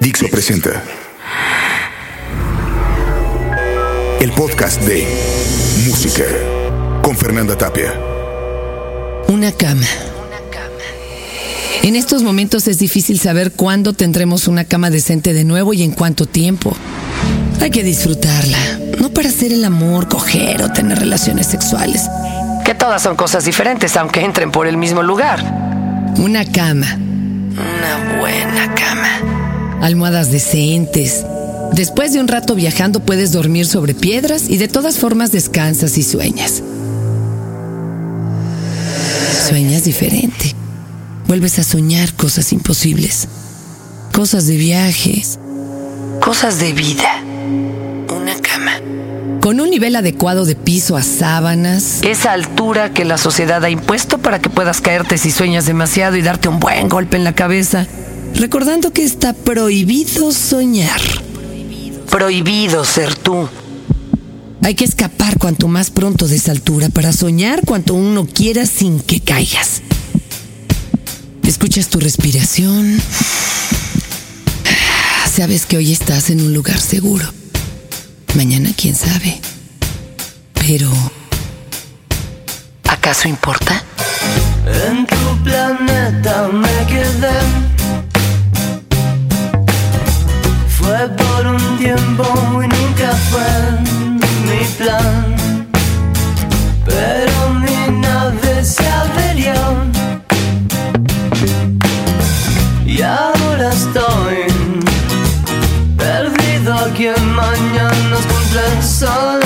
Dixo presenta el podcast de Música con Fernanda Tapia. Una cama. En estos momentos es difícil saber cuándo tendremos una cama decente de nuevo y en cuánto tiempo. Hay que disfrutarla, no para hacer el amor, coger o tener relaciones sexuales, que todas son cosas diferentes aunque entren por el mismo lugar. Una cama. Una buena cama. Almohadas decentes. Después de un rato viajando puedes dormir sobre piedras y de todas formas descansas y sueñas. Sueñas diferente. Vuelves a soñar cosas imposibles. Cosas de viajes. Cosas de vida. Una cama. Con un nivel adecuado de piso a sábanas. Esa altura que la sociedad ha impuesto para que puedas caerte si sueñas demasiado y darte un buen golpe en la cabeza. Recordando que está prohibido soñar. Prohibido ser tú. Hay que escapar cuanto más pronto de esa altura para soñar cuanto uno quiera sin que caigas. Escuchas tu respiración. Sabes que hoy estás en un lugar seguro. Mañana quién sabe. Pero... ¿Acaso importa? En tu planeta me quedé. Fue por un tiempo y nunca fue mi plan. Pero mi nave se averió. Y ahora estoy perdido aquí en mañanas contra el sol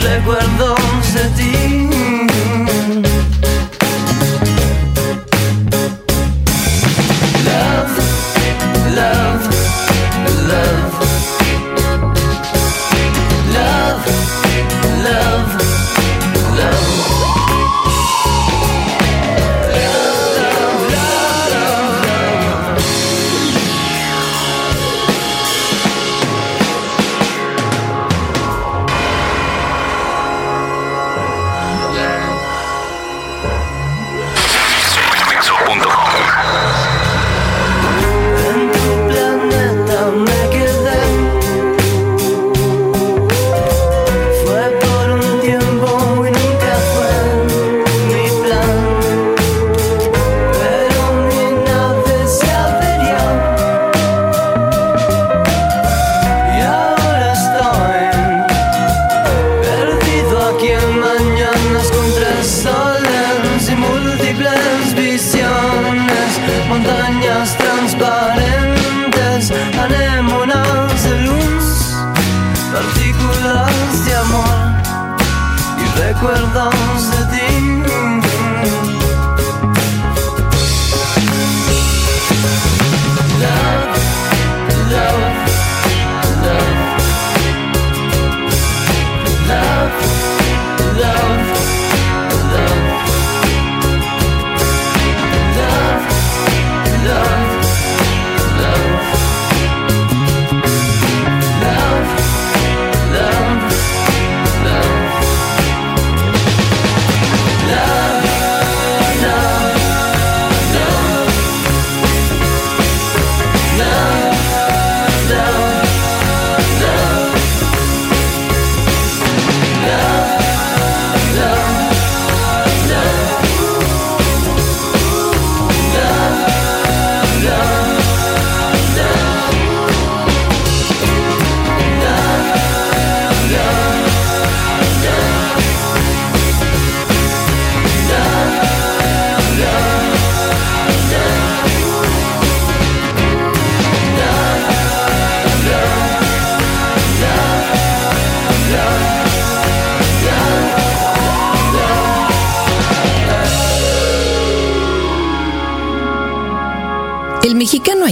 recuerdos de ti.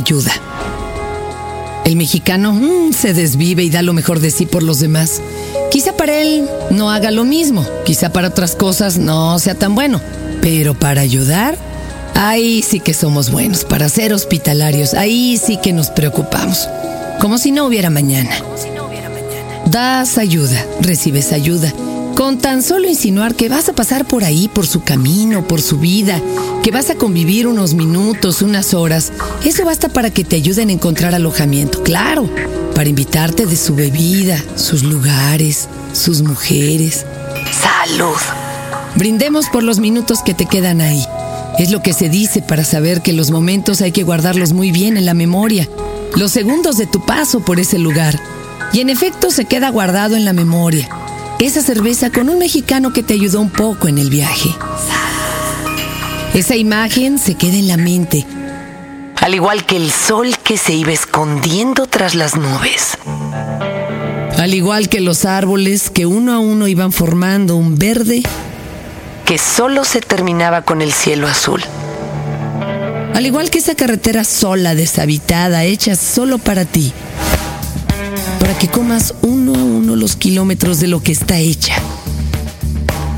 Ayuda. El mexicano mm, se desvive y da lo mejor de sí por los demás. Quizá para él no haga lo mismo, quizá para otras cosas no sea tan bueno, pero para ayudar, ahí sí que somos buenos, para ser hospitalarios, ahí sí que nos preocupamos, como si no hubiera mañana. Das ayuda, recibes ayuda. Con tan solo insinuar que vas a pasar por ahí, por su camino, por su vida, que vas a convivir unos minutos, unas horas, eso basta para que te ayuden a encontrar alojamiento, claro, para invitarte de su bebida, sus lugares, sus mujeres. Salud. Brindemos por los minutos que te quedan ahí. Es lo que se dice para saber que los momentos hay que guardarlos muy bien en la memoria, los segundos de tu paso por ese lugar. Y en efecto se queda guardado en la memoria. Esa cerveza con un mexicano que te ayudó un poco en el viaje. Esa imagen se queda en la mente, al igual que el sol que se iba escondiendo tras las nubes. Al igual que los árboles que uno a uno iban formando un verde que solo se terminaba con el cielo azul. Al igual que esa carretera sola, deshabitada, hecha solo para ti, para que comas uno a uno los kilómetros de lo que está hecha,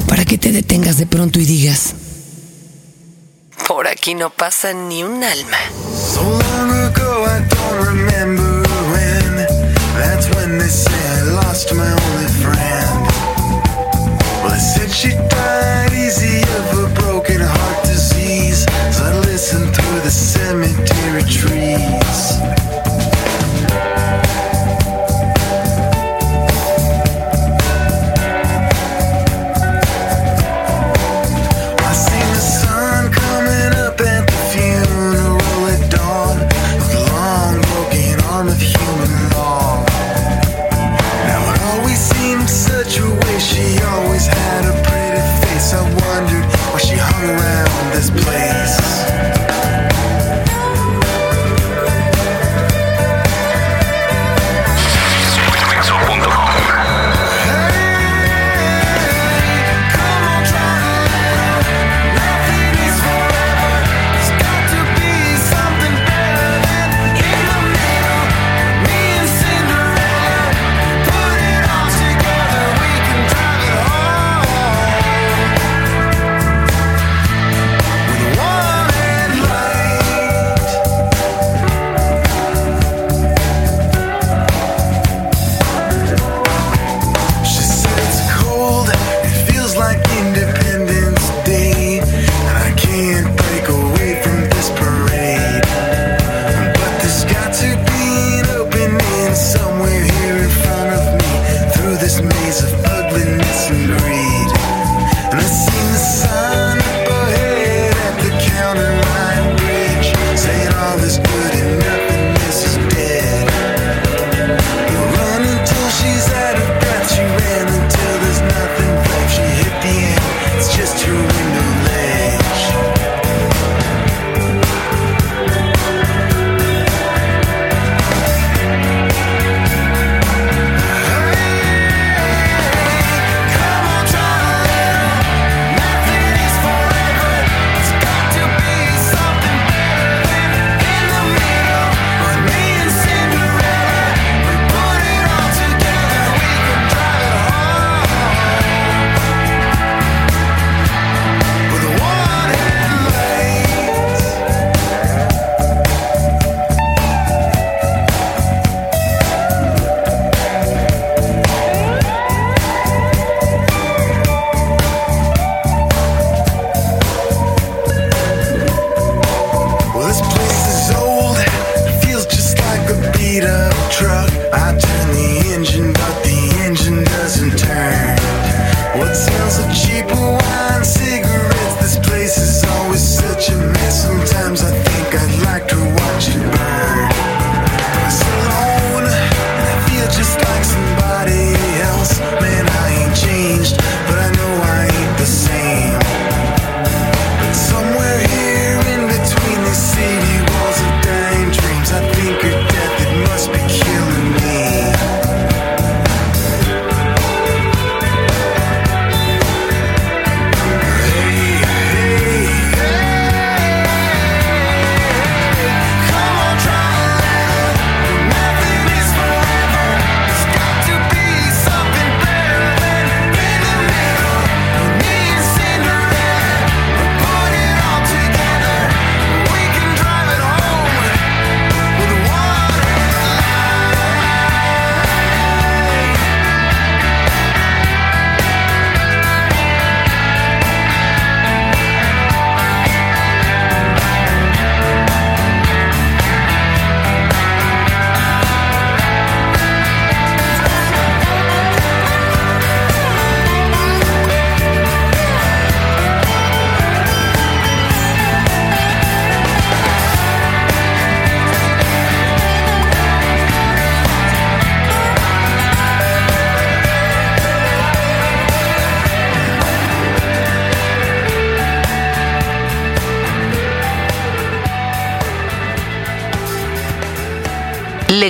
para que te detengas de pronto y digas, por aquí no pasa ni un alma. So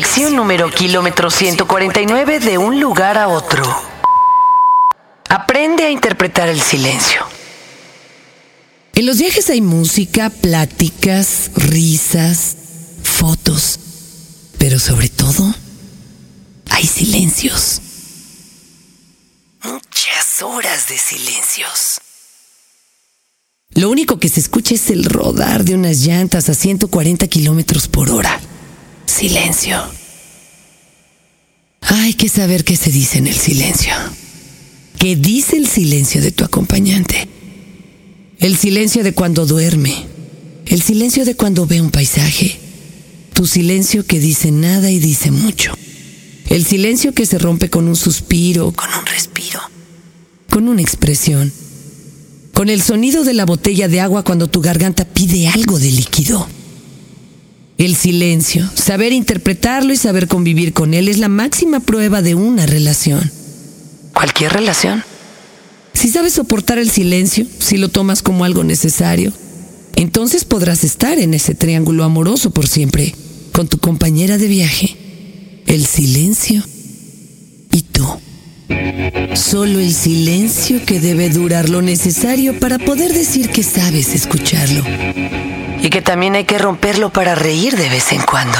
Lección número kilómetro 149 de un lugar a otro. Aprende a interpretar el silencio. En los viajes hay música, pláticas, risas, fotos, pero sobre todo hay silencios. Muchas horas de silencios. Lo único que se escucha es el rodar de unas llantas a 140 kilómetros por hora. Silencio. Hay que saber qué se dice en el silencio. ¿Qué dice el silencio de tu acompañante? El silencio de cuando duerme. El silencio de cuando ve un paisaje. Tu silencio que dice nada y dice mucho. El silencio que se rompe con un suspiro, con un respiro, con una expresión. Con el sonido de la botella de agua cuando tu garganta pide algo de líquido. El silencio, saber interpretarlo y saber convivir con él es la máxima prueba de una relación. Cualquier relación. Si sabes soportar el silencio, si lo tomas como algo necesario, entonces podrás estar en ese triángulo amoroso por siempre, con tu compañera de viaje, el silencio y tú. Solo el silencio que debe durar lo necesario para poder decir que sabes escucharlo. Y que también hay que romperlo para reír de vez en cuando.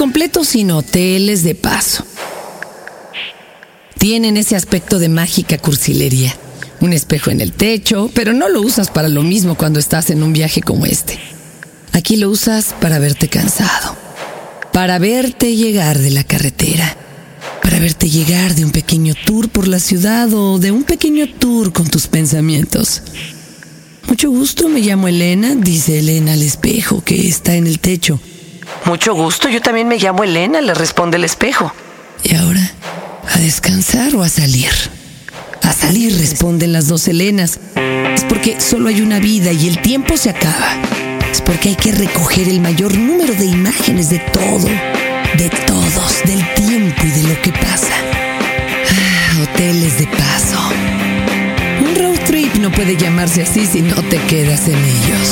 Completo sin hoteles de paso. Tienen ese aspecto de mágica cursilería. Un espejo en el techo, pero no lo usas para lo mismo cuando estás en un viaje como este. Aquí lo usas para verte cansado, para verte llegar de la carretera, para verte llegar de un pequeño tour por la ciudad o de un pequeño tour con tus pensamientos. Mucho gusto, me llamo Elena, dice Elena al espejo que está en el techo. Mucho gusto, yo también me llamo Elena, le responde el espejo. ¿Y ahora? ¿A descansar o a salir? A salir, responden las dos Helenas. Es porque solo hay una vida y el tiempo se acaba. Es porque hay que recoger el mayor número de imágenes de todo, de todos, del tiempo y de lo que pasa. Ah, hoteles de paso. Un road trip no puede llamarse así si no te quedas en ellos.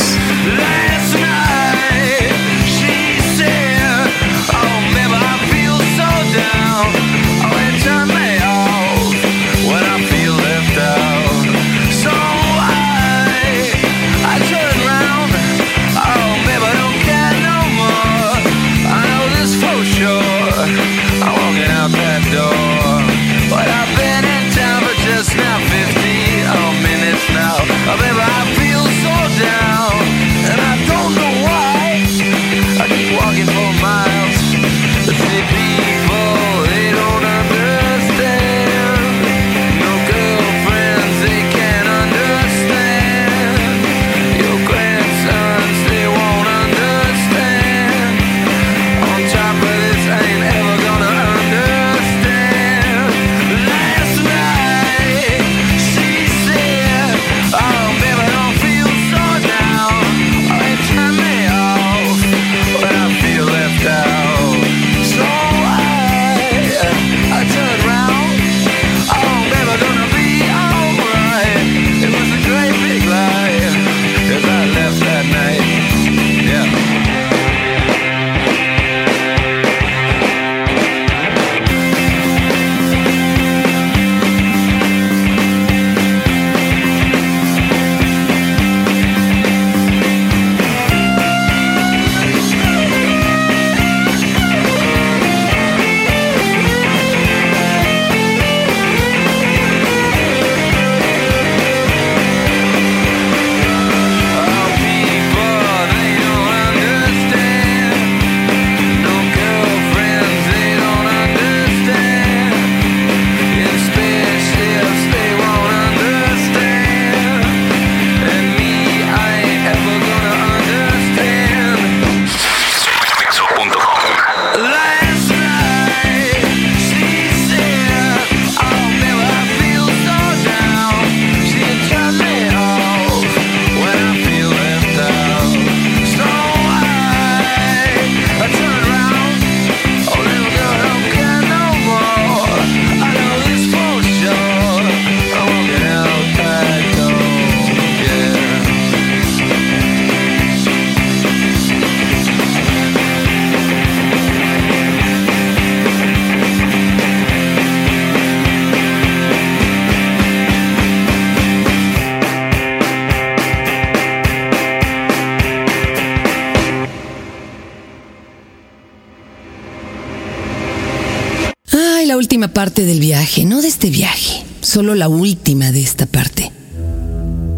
Última parte del viaje, no de este viaje, solo la última de esta parte.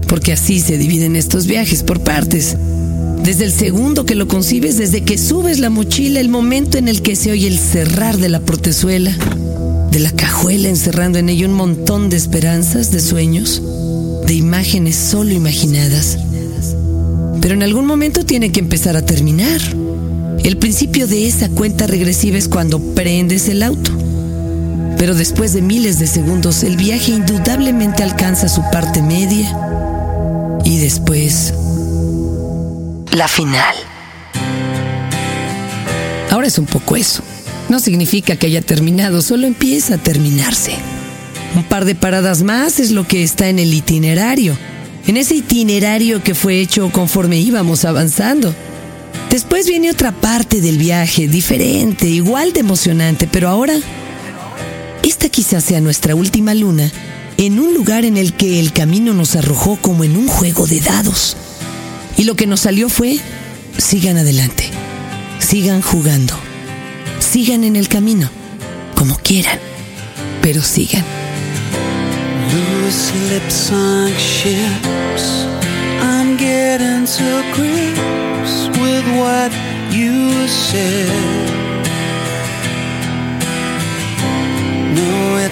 Porque así se dividen estos viajes por partes. Desde el segundo que lo concibes, desde que subes la mochila, el momento en el que se oye el cerrar de la portezuela, de la cajuela encerrando en ella un montón de esperanzas, de sueños, de imágenes solo imaginadas. Pero en algún momento tiene que empezar a terminar. El principio de esa cuenta regresiva es cuando prendes el auto. Pero después de miles de segundos, el viaje indudablemente alcanza su parte media y después La final. Ahora es un poco eso. No significa que haya terminado, solo empieza a terminarse. Un par de paradas más es lo que está en el itinerario. En ese itinerario que fue hecho conforme íbamos avanzando. Después viene otra parte del viaje, diferente, igual de emocionante, pero ahora esta quizás sea nuestra última luna en un lugar en el que el camino nos arrojó como en un juego de dados. Y lo que nos salió fue, sigan adelante, sigan jugando, sigan en el camino, como quieran, pero sigan.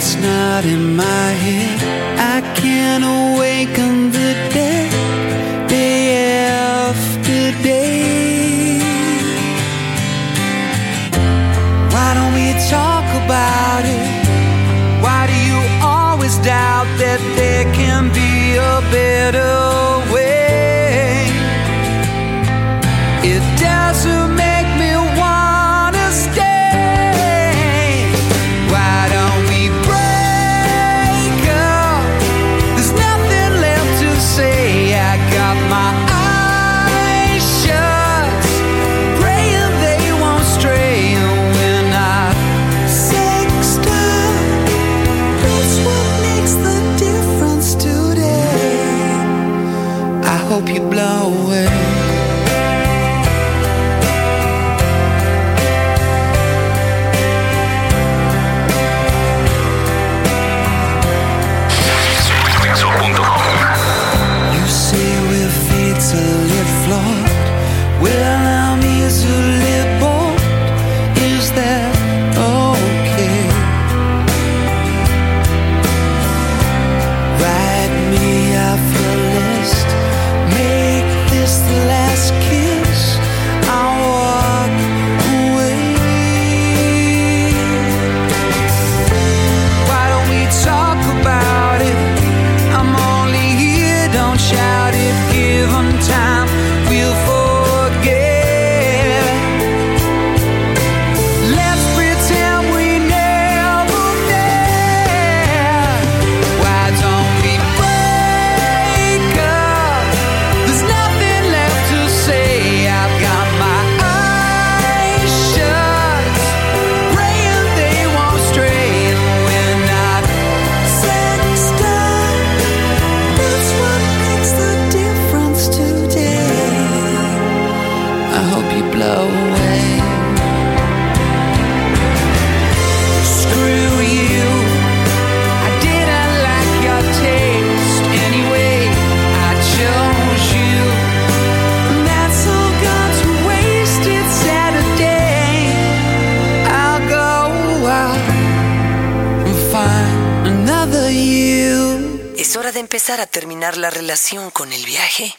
It's not in my head. I can't awaken the dead day after day. Why don't we talk about it? Hope you blow away. La relación con el viaje.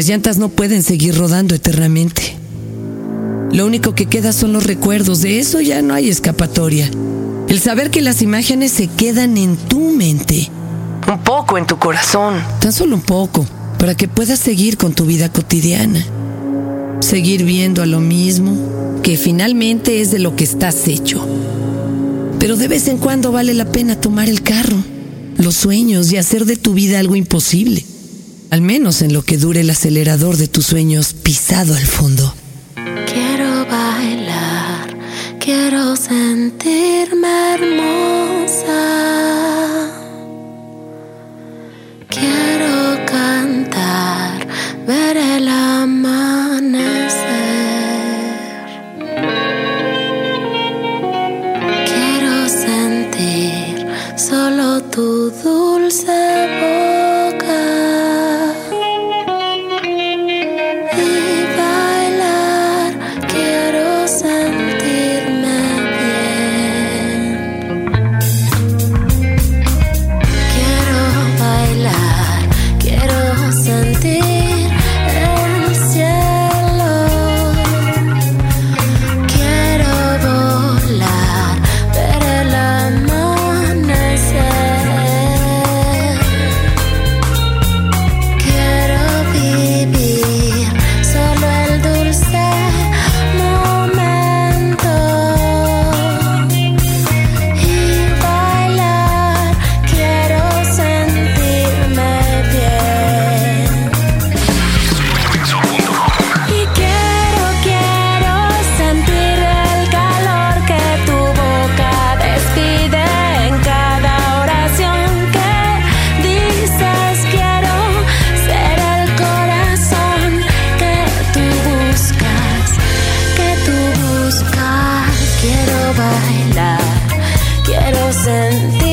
Las llantas no pueden seguir rodando eternamente. Lo único que queda son los recuerdos, de eso ya no hay escapatoria. El saber que las imágenes se quedan en tu mente, Un poco en tu corazón. tan solo un poco, para que puedas seguir con tu vida cotidiana. Seguir viendo a lo mismo, que finalmente es de lo que estás hecho. Pero de vez en cuando vale la pena tomar el carro, los sueños y hacer de tu vida algo imposible. Al menos en lo que dure el acelerador de tus sueños pisado al fondo. Quiero bailar, quiero sentirme hermosa. Quiero cantar, ver el Quiero sentir.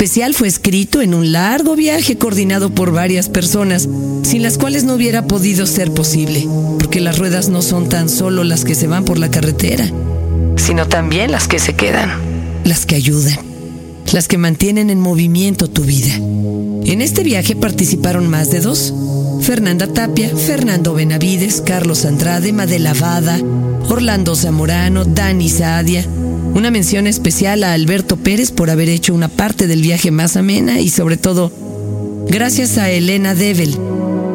Especial fue escrito en un largo viaje coordinado por varias personas, sin las cuales no hubiera podido ser posible, porque las ruedas no son tan solo las que se van por la carretera, Sino también las que se quedan. las que ayudan, las que mantienen en movimiento tu vida. En este viaje participaron más de dos. Fernanda Tapia, Fernando Benavides, Carlos Andrade, Madela Vada, Orlando Zamorano, Dani Saadia. Una mención especial a Alberto Pérez por haber hecho una parte del viaje más amena y sobre todo gracias a Elena Devel,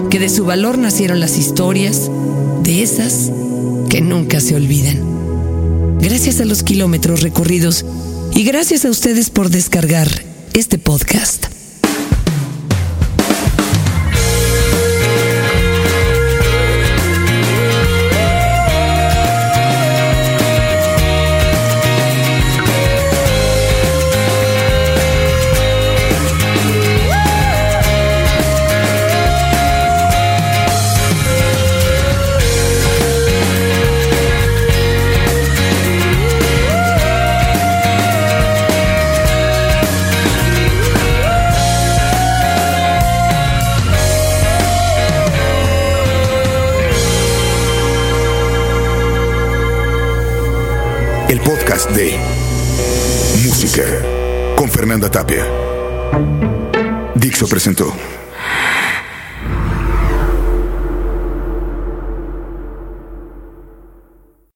que de su valor nacieron las historias de esas que nunca se olvidan. Gracias a los kilómetros recorridos y gracias a ustedes por descargar este podcast. Tapia. Dixo presentó.